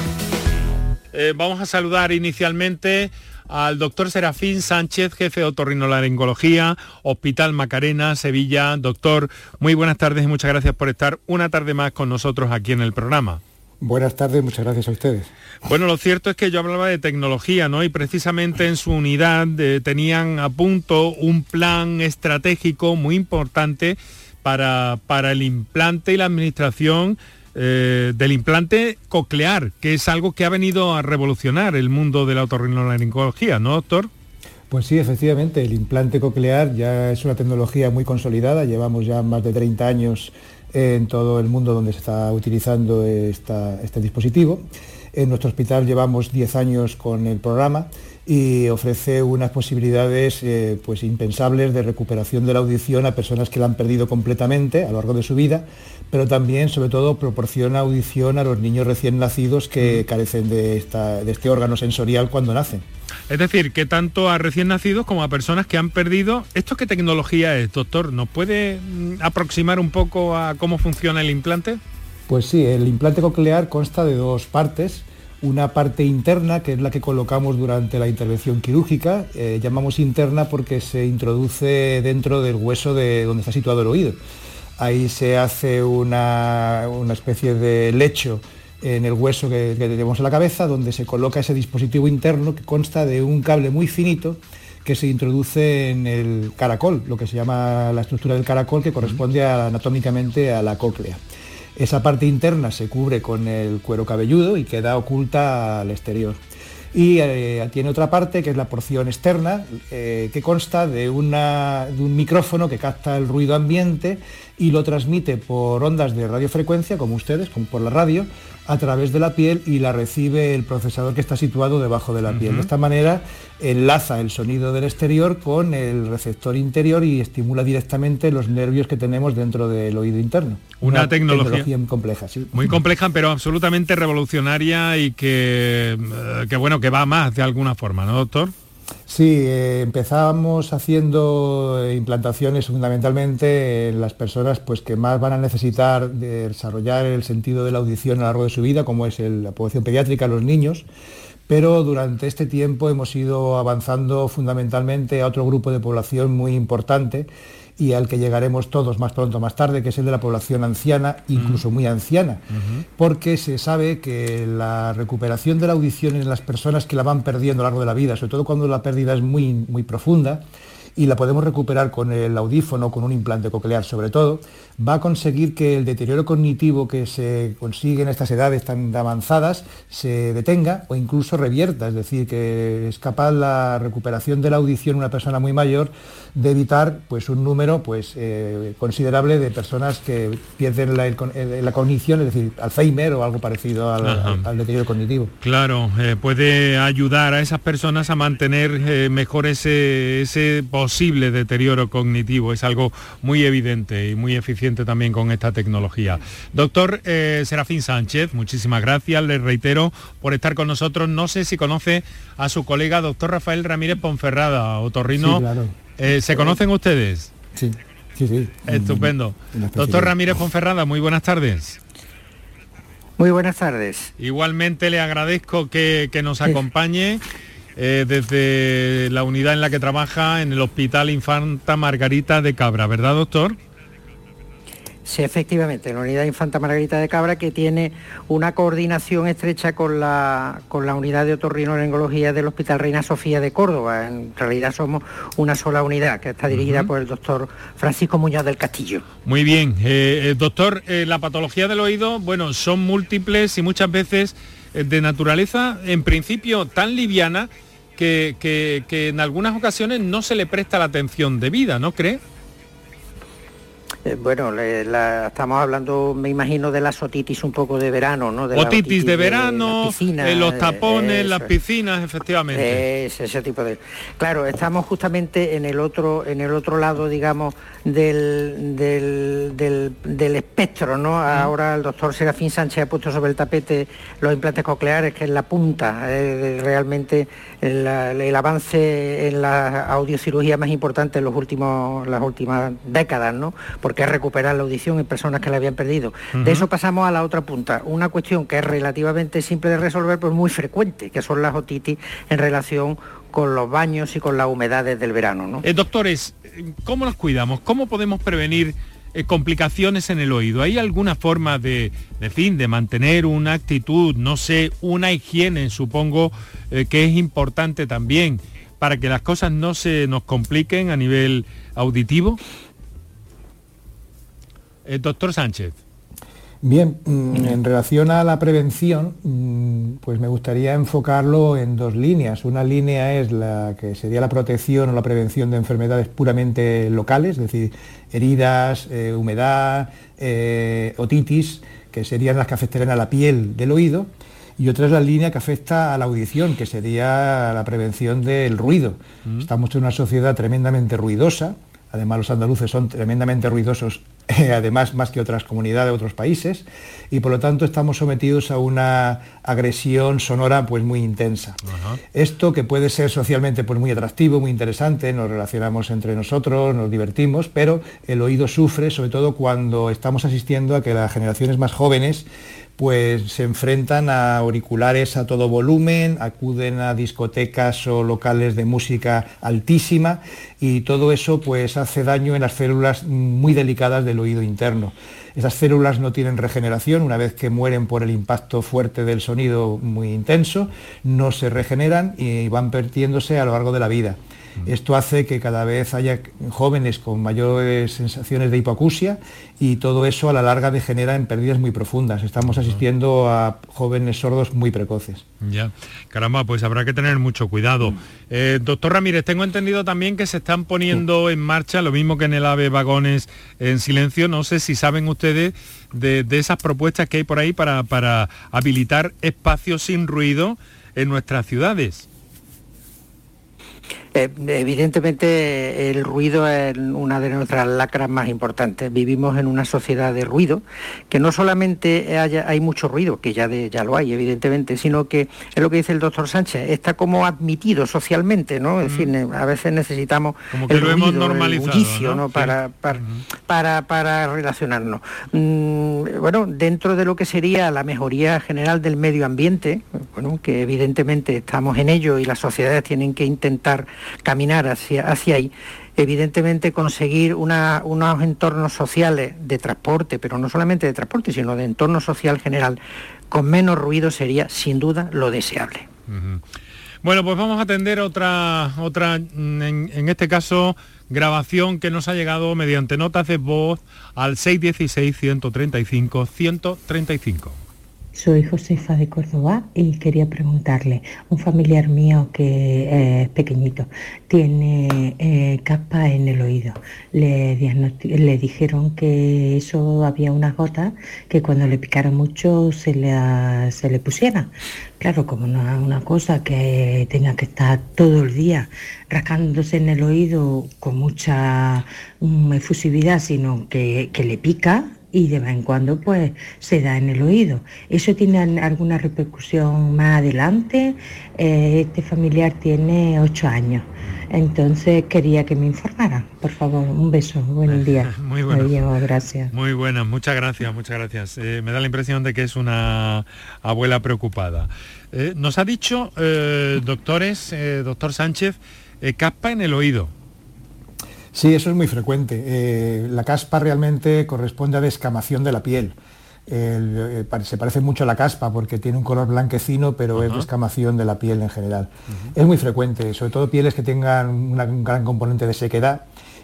Eh, vamos a saludar inicialmente al doctor Serafín Sánchez, jefe de otorrinolaringología, Hospital Macarena, Sevilla. Doctor, muy buenas tardes y muchas gracias por estar una tarde más con nosotros aquí en el programa. Buenas tardes, muchas gracias a ustedes. Bueno, lo cierto es que yo hablaba de tecnología, ¿no? Y precisamente en su unidad eh, tenían a punto un plan estratégico muy importante para, para el implante y la administración eh, del implante coclear, que es algo que ha venido a revolucionar el mundo de la otorrinolaringología, ¿no, doctor? Pues sí, efectivamente, el implante coclear ya es una tecnología muy consolidada, llevamos ya más de 30 años en todo el mundo donde se está utilizando este dispositivo. En nuestro hospital llevamos 10 años con el programa y ofrece unas posibilidades eh, pues impensables de recuperación de la audición a personas que la han perdido completamente a lo largo de su vida, pero también, sobre todo, proporciona audición a los niños recién nacidos que mm. carecen de, de este órgano sensorial cuando nacen. Es decir, que tanto a recién nacidos como a personas que han perdido... ¿Esto qué tecnología es, doctor? ¿Nos puede mm, aproximar un poco a cómo funciona el implante? Pues sí, el implante coclear consta de dos partes una parte interna, que es la que colocamos durante la intervención quirúrgica, eh, llamamos interna porque se introduce dentro del hueso de donde está situado el oído. Ahí se hace una, especie de lecho en el hueso que, tenemos en la cabeza, donde se coloca ese dispositivo interno que consta de un cable muy finito que se introduce en el caracol, lo que se llama la estructura del caracol, que corresponde anatómicamente a la cóclea. Esa parte interna se cubre con el cuero cabelludo y queda oculta al exterior. Y eh, tiene otra parte que es la porción externa, eh, que consta de, de un micrófono que capta el ruido ambiente y lo transmite por ondas de radiofrecuencia, como ustedes, como por la radio, a través de la piel y la recibe el procesador que está situado debajo de la piel. De esta manera enlaza el sonido del exterior con el receptor interior y estimula directamente los nervios que tenemos dentro del oído interno. Una, tecnología, muy compleja, sí. Muy compleja, pero absolutamente revolucionaria y que, eh, que bueno, que va más de alguna forma, ¿no, doctor? Sí, eh, empezamos haciendo implantaciones fundamentalmente en las personas pues, que más van a necesitar desarrollar el sentido de la audición a lo largo de su vida, como es la población pediátrica, los niños, pero durante este tiempo hemos ido avanzando fundamentalmente a otro grupo de población muy importante y al que llegaremos todos más pronto o más tarde, que es el de la población anciana, incluso muy anciana, porque se sabe que la recuperación de la audición en las personas que la van perdiendo a lo largo de la vida, sobre todo cuando la pérdida es muy, muy profunda, y la podemos recuperar con el audífono, con un implante coclear sobre todo, va a conseguir que el deterioro cognitivo que se consigue en estas edades tan avanzadas se detenga o incluso revierta, es decir, que es capaz la recuperación de la audición en una persona muy mayor de evitar pues, un número pues, eh, considerable de personas que pierden la, cognición, es decir, Alzheimer o algo parecido al, deterioro cognitivo. Claro, eh, puede ayudar a esas personas a mantener eh, mejor ese, ese posible deterioro cognitivo, es algo muy evidente y muy eficiente también con esta tecnología. Doctor eh, Serafín Sánchez, muchísimas gracias, le reitero por estar con nosotros. No sé si conoce a su colega doctor Rafael Ramírez Ponferrada, otorrino. Eh, ¿Se conocen ustedes? Sí, sí, sí. Estupendo. Doctor Ramírez Ponferrada, muy buenas tardes. Muy buenas tardes. Igualmente le agradezco que, nos acompañe. Eh, desde la unidad en la que trabaja en el Hospital Infanta Margarita de Cabra, ¿verdad, doctor? Sí, efectivamente, la unidad Infanta Margarita de Cabra que tiene una coordinación estrecha con la, con la unidad de otorrinolaringología del Hospital Reina Sofía de Córdoba. En realidad somos una sola unidad que está dirigida por el doctor Francisco Muñoz del Castillo. Muy bien, eh, eh, doctor, eh, la patología del oído, bueno, son múltiples y muchas veces de naturaleza, en principio, tan liviana que, que en algunas ocasiones no se le presta la atención debida, ¿no cree? Eh, bueno, estamos hablando, me imagino, de la otitis un poco de verano, ¿no? De otitis, de verano, de los tapones, las piscinas, efectivamente. ese tipo de. Claro, estamos justamente en el otro, en el otro lado, digamos, del, del, espectro, ¿no? Ahora el doctor Serafín Sánchez ha puesto sobre el tapete los implantes cocleares, que es la punta, eh, realmente el, avance en la audiocirugía más importante en los últimos, las últimas décadas, ¿no? Porque es recuperar la audición en personas que la habían perdido. De eso pasamos a la otra punta, una cuestión que es relativamente simple de resolver, pero muy frecuente, que son las otitis en relación con los baños y con las humedades del verano. ¿no? Eh, doctores, ¿cómo nos cuidamos? ¿Cómo podemos prevenir eh, complicaciones en el oído? ¿Hay alguna forma de, de fin, de mantener una actitud, no sé, una higiene, supongo, eh, que es importante también para que las cosas no se nos compliquen a nivel auditivo? Eh, doctor Sánchez. Bien, mm, en relación a la prevención, mm, pues me gustaría enfocarlo en dos líneas. Una línea es la que sería la protección o la prevención de enfermedades puramente locales, es decir, heridas, eh, humedad, eh, otitis, que serían las que afectarían a la piel del oído. Y otra es la línea que afecta a la audición, que sería la prevención del ruido. Estamos en una sociedad tremendamente ruidosa, Además, los andaluces son tremendamente ruidosos, eh, además más que otras comunidades de otros países, y por lo tanto estamos sometidos a una agresión sonora pues muy intensa. Esto que puede ser socialmente pues muy atractivo, muy interesante, nos relacionamos entre nosotros, nos divertimos, pero el oído sufre, sobre todo cuando estamos asistiendo a que las generaciones más jóvenes pues se enfrentan a auriculares a todo volumen, acuden a discotecas o locales de música altísima y todo eso pues hace daño en las células muy delicadas del oído interno. Esas células no tienen regeneración, una vez que mueren por el impacto fuerte del sonido muy intenso, no se regeneran y van perdiéndose a lo largo de la vida. Esto hace que cada vez haya jóvenes con mayores sensaciones de hipoacusia y todo eso a la larga degenera en pérdidas muy profundas. Estamos asistiendo a jóvenes sordos muy precoces. Ya, caramba, pues habrá que tener mucho cuidado. Eh, doctor Ramírez, tengo entendido también que se están poniendo en marcha, lo mismo que en el AVE Vagones en silencio, no sé si saben ustedes de, esas propuestas que hay por ahí para, para habilitar espacios sin ruido en nuestras ciudades. Eh, evidentemente el ruido es una de nuestras lacras más importantes. Vivimos en una sociedad de ruido, que no solamente hay mucho ruido, que ya, ya lo hay, evidentemente, sino que es lo que dice el doctor Sánchez, está como admitido socialmente, ¿no? Es decir, a veces necesitamos el ruido, el bullicio, ¿no? Para, para, para, relacionarnos. Mm, bueno, dentro de lo que sería la mejoría general del medio ambiente, bueno, que evidentemente estamos en ello y las sociedades tienen que intentar caminar hacia, hacia ahí, evidentemente conseguir unos entornos sociales de transporte, pero no solamente de transporte, sino de entorno social general, con menos ruido sería sin duda lo deseable. Bueno, pues vamos a atender otra, otra en, en, este caso, grabación que nos ha llegado mediante notas de voz al 616-135-135. Soy Josefa de Córdoba y quería preguntarle, un familiar mío que es pequeñito, tiene eh, capa en el oído. Le, le dijeron que eso había unas gotas que cuando le picara mucho se le, se le pusiera. Claro, como no es una cosa que tenga que estar todo el día rascándose en el oído con mucha mm, efusividad, sino que, que le pica, y de vez en cuando pues se da en el oído. ¿Eso tiene alguna repercusión más adelante? Eh, este familiar tiene ocho años. Entonces quería que me informara, por favor, un beso, buen día. Muy bueno. gracias. Muy buenas, muchas gracias, muchas gracias. Eh, me da la impresión de que es una abuela preocupada. Eh, nos ha dicho, doctores, doctor Sánchez, caspa en el oído. Sí, eso es muy frecuente. Eh, la caspa realmente corresponde a descamación de la piel. Eh, se parece mucho a la caspa porque tiene un color blanquecino, pero es descamación de la piel en general. Es muy frecuente, sobre todo pieles que tengan un gran componente de sequedad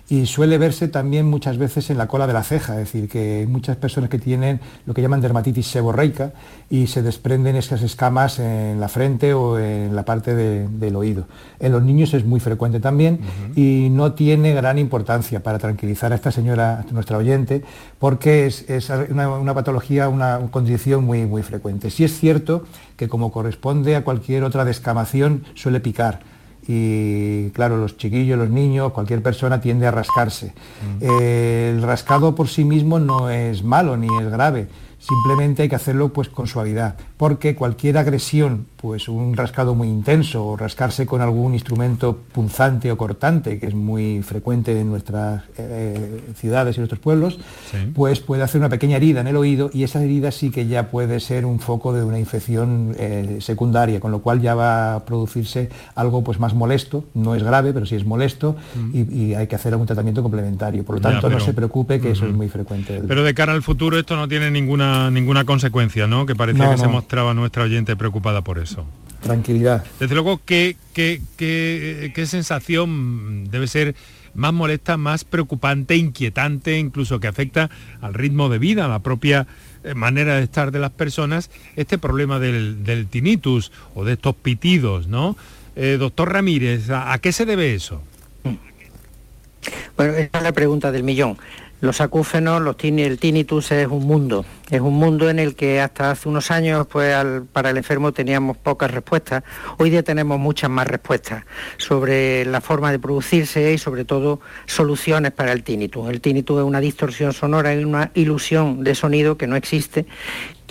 y suele verse también muchas veces en la cola de la ceja, es decir, que hay muchas personas que tienen lo que llaman dermatitis seborreica y se desprenden esas escamas en la frente o en la parte del oído. En los niños es muy frecuente también y no tiene gran importancia para tranquilizar a esta señora, nuestra oyente, porque es, una, patología, una condición muy, muy frecuente. Sí es cierto que como corresponde a cualquier otra descamación suele picar y claro, los chiquillos, los niños, cualquier persona tiende a rascarse. Mm. el rascado por sí mismo no es malo ni es grave, Simplemente hay que hacerlo pues con suavidad, porque cualquier agresión, pues un rascado muy intenso o rascarse con algún instrumento punzante o cortante, que es muy frecuente en nuestras eh, ciudades y nuestros pueblos, pues puede hacer una pequeña herida en el oído y esa herida sí que ya puede ser un foco de una infección eh, secundaria, con lo cual ya va a producirse algo pues más molesto, no es grave, pero sí es molesto mm. y, hay que hacer algún tratamiento complementario. Por lo tanto, no se preocupe que eso es muy frecuente. Pero de cara al futuro esto no tiene ninguna ninguna, consecuencia, ¿no? Que parecía que se mostraba nuestra oyente preocupada por eso. Tranquilidad. Desde luego, ¿qué, qué, qué, sensación debe ser más molesta, más preocupante, inquietante, incluso que afecta al ritmo de vida, a la propia eh, manera de estar de las personas, este problema del, tinnitus o de estos pitidos, ¿no? Eh, doctor Ramírez, ¿a, qué se debe eso? Bueno, esa es la pregunta del millón. Los acúfenos, los el tinnitus es un mundo, es un mundo en el que hasta hace unos años pues, para el enfermo teníamos pocas respuestas. Hoy día tenemos muchas más respuestas sobre la forma de producirse y sobre todo soluciones para el tinnitus. El tinnitus es una distorsión sonora, es una ilusión de sonido que no existe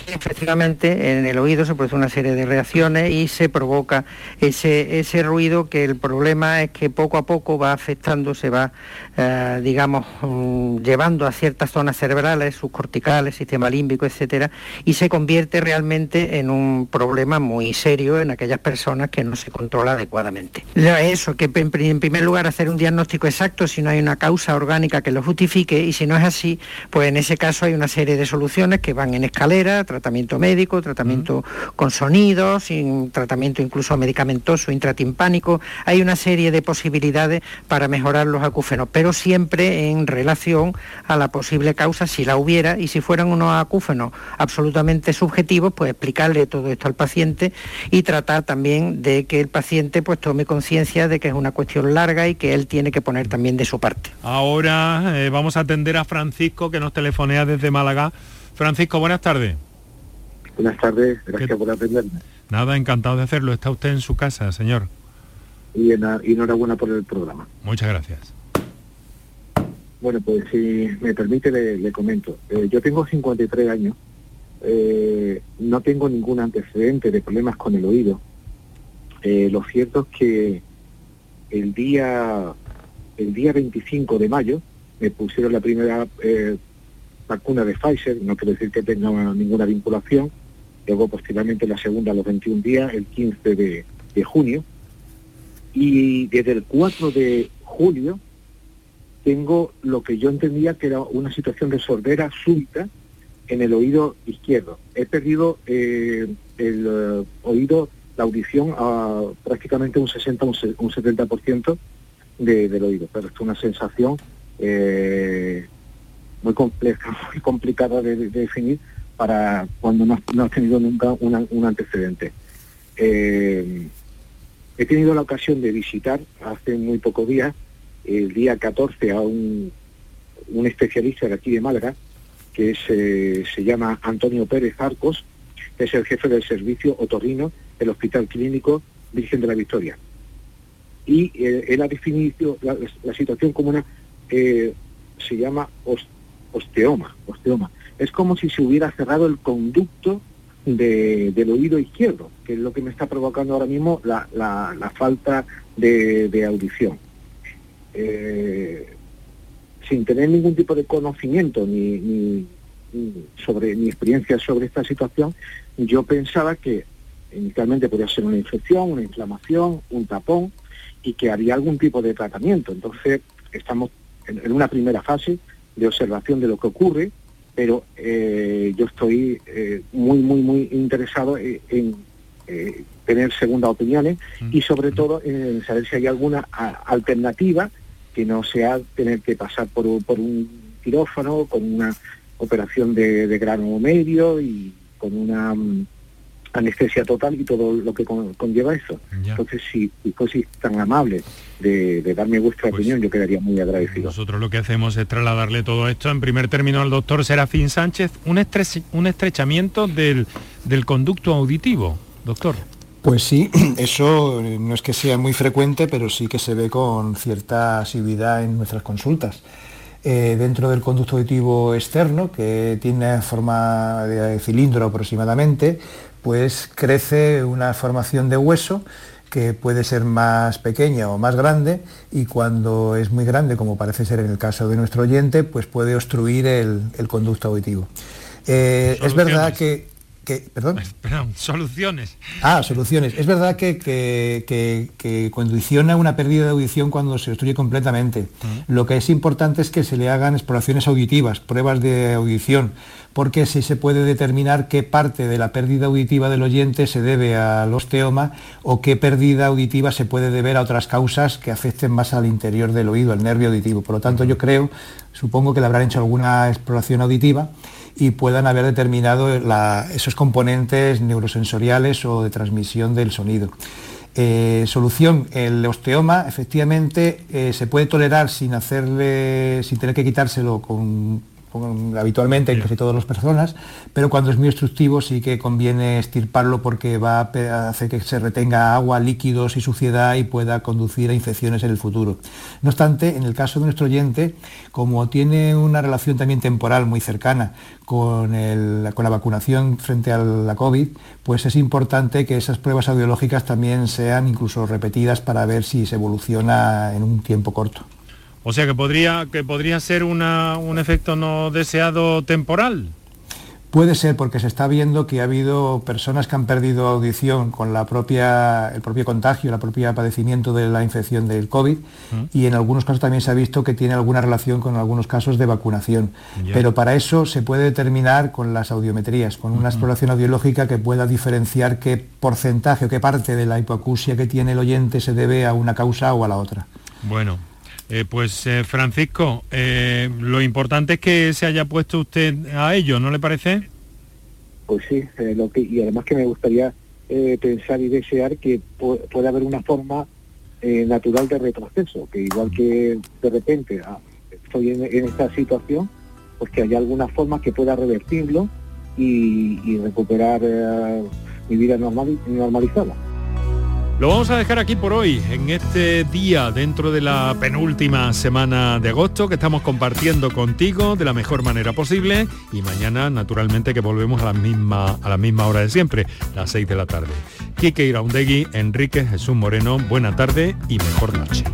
efectivamente en el oído se produce una serie de reacciones y se provoca ese, ese ruido que el problema es que poco a poco va afectando, se va, eh, digamos, mm, llevando a ciertas zonas cerebrales, subcorticales, sistema límbico, etcétera, y se convierte realmente en un problema muy serio en aquellas personas que no se controla adecuadamente. Eso, que en primer lugar hacer un diagnóstico exacto si no hay una causa orgánica que lo justifique y si no es así, pues en ese caso hay una serie de soluciones que van en escalera, tratamiento médico, tratamiento con sonidos, tratamiento incluso medicamentoso, intratimpánico. Hay una serie de posibilidades para mejorar los acúfenos, pero siempre en relación a la posible causa, si la hubiera, y si fueran unos acúfenos absolutamente subjetivos, pues explicarle todo esto al paciente y tratar también de que el paciente pues tome conciencia de que es una cuestión larga y que él tiene que poner también de su parte. Ahora eh, vamos a atender a Francisco que nos telefonea desde Málaga. Francisco, buenas tardes. Buenas tardes, gracias por atenderme. Nada, encantado de hacerlo. Está usted en su casa, señor. Y enhorabuena por el programa. Muchas gracias. Bueno, pues si me permite le, comento. Eh, yo tengo 53 años, eh, no tengo ningún antecedente de problemas con el oído. Eh, lo cierto es que el día, el día 25 de mayo me pusieron la primera vacuna de Pfizer, no quiero decir que tenga ninguna vinculación, luego posteriormente la segunda a los 21 días, el 15 de, junio, y desde el 4 de julio tengo lo que yo entendía que era una situación de sordera súbita en el oído izquierdo. He perdido eh, el eh, oído, la audición a prácticamente un 60, un, 70% del oído, pero es una sensación eh, muy compleja, muy complicada de, definir para cuando no, has tenido nunca un antecedente. Eh, he tenido la ocasión de visitar hace muy pocos días, el día 14, a un, un especialista de aquí de Málaga, que eh, se llama Antonio Pérez Arcos, es el jefe del servicio otorrino del Hospital Clínico Virgen de la Victoria. Y eh, él ha definido la, situación como una, se llama osteoma, osteoma. Es como si se hubiera cerrado el conducto del oído izquierdo, que es lo que me está provocando ahora mismo la, falta de, audición. Eh, sin tener ningún tipo de conocimiento ni, experiencia sobre esta situación, yo pensaba que inicialmente podía ser una infección, una inflamación, un tapón y que había algún tipo de tratamiento. Entonces estamos en una primera fase de observación de lo que ocurre, pero eh, yo estoy eh, muy, muy, muy interesado en, eh, tener segundas opiniones y sobre todo en saber si hay alguna alternativa que no sea tener que pasar por, un quirófano con una operación de, de grano medio y con una mm, anestesia total y todo lo que conlleva eso. Entonces, si, si tan amable de, darme vuestra pues opinión, yo quedaría muy agradecido. Nosotros lo que hacemos es trasladarle todo esto en primer término al doctor Serafín Sánchez, un, un estrechamiento del, del conducto auditivo, doctor. Pues sí, eso no es que sea muy frecuente, pero sí que se ve con cierta asiduidad en nuestras consultas. eh, dentro del conducto auditivo externo, que tiene forma de cilindro aproximadamente, pues crece una formación de hueso que puede ser más pequeña o más grande y cuando es muy grande, como parece ser en el caso de nuestro oyente, pues puede obstruir el, conducto auditivo. Eh, es verdad que perdón. soluciones. Ah, soluciones. Es verdad que, que, condiciona una pérdida de audición cuando se destruye completamente. Lo que es importante es que se le hagan exploraciones auditivas, pruebas de audición, porque así se puede determinar qué parte de la pérdida auditiva del oyente se debe al osteoma o qué pérdida auditiva se puede deber a otras causas que afecten más al interior del oído, al nervio auditivo. Por lo tanto, yo creo, supongo que le habrán hecho alguna exploración auditiva y puedan haber determinado esos componentes neurosensoriales o de transmisión del sonido. Eh, solución, el osteoma efectivamente eh, se puede tolerar sin hacerle, sin tener que quitárselo con habitualmente en casi todas las personas, pero cuando es muy obstructivo sí que conviene estirparlo porque va a hacer que se retenga agua, líquidos y suciedad y pueda conducir a infecciones en el futuro. No obstante, en el caso de nuestro oyente, como tiene una relación también temporal muy cercana con, con la vacunación frente a la COVID, pues es importante que esas pruebas audiológicas también sean incluso repetidas para ver si se evoluciona en un tiempo corto. O sea que podría, que podría ser un efecto no deseado temporal. Puede ser porque se está viendo que ha habido personas que han perdido audición con la propia, el propio contagio, el propio padecimiento de la infección del COVID y en algunos casos también se ha visto que tiene alguna relación con algunos casos de vacunación. Pero para eso se puede determinar con las audiometrías, con una exploración audiológica que pueda diferenciar qué porcentaje o qué parte de la hipoacusia que tiene el oyente se debe a una causa o a la otra. Bueno, eh, pues eh, Francisco, eh, lo importante es que se haya puesto usted a ello, ¿no le parece? Pues sí, y además que me gustaría pensar y desear que pueda haber una forma natural de retroceso, que igual que de repente ah, estoy en, esta situación, pues que haya alguna forma que pueda revertirlo y, recuperar mi vida normal, normalizada. Lo vamos a dejar aquí por hoy, en este día dentro de la penúltima semana de agosto que estamos compartiendo contigo de la mejor manera posible y mañana naturalmente que volvemos a la misma, a la misma hora de siempre, las 6 de la tarde. Quique Iraundegui, Enrique Jesús Moreno, buena tarde y mejor noche.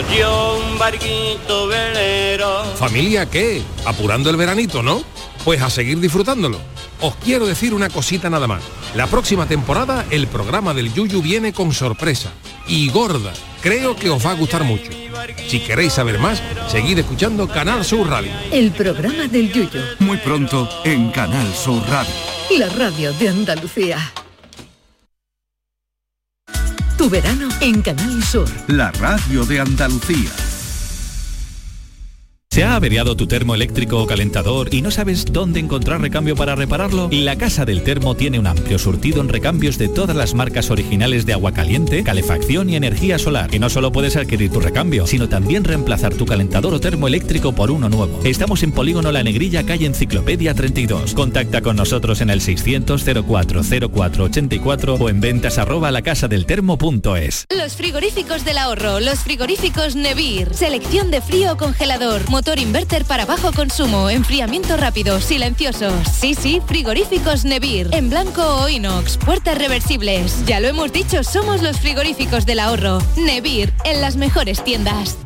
Yo un barquito velero. ¿Familia qué? Apurando el veranito, ¿no? Pues a seguir disfrutándolo. Os quiero decir una cosita nada más. La próxima temporada el programa del Yuyu viene con sorpresa. Y gorda. Creo que os va a gustar mucho. Si queréis saber más, seguid escuchando Canal Sur Radio. El programa del Yuyo. Muy pronto en Canal Sur Radio. La radio de Andalucía. Tu verano en Canal Sur. La radio de Andalucía. ¿Se ha averiado tu termo eléctrico o calentador y no sabes dónde encontrar recambio para repararlo? La Casa del Termo tiene un amplio surtido en recambios de todas las marcas originales de agua caliente, calefacción y energía solar. Y no solo puedes adquirir tu recambio, sino también reemplazar tu calentador o termo eléctrico por uno nuevo. Estamos en Polígono La Negrilla, calle Enciclopedia 32. Contacta con nosotros en el 600 04 0484 o en ventas arroba lacasadeltermo.es. Los frigoríficos del ahorro, los frigoríficos Nevir. Selección de frío o congelador, inverter para bajo consumo, enfriamiento rápido, silenciosos. Sí, sí, frigoríficos Nevir. En blanco o inox, puertas reversibles. Ya lo hemos dicho, somos los frigoríficos del ahorro. Nevir, en las mejores tiendas.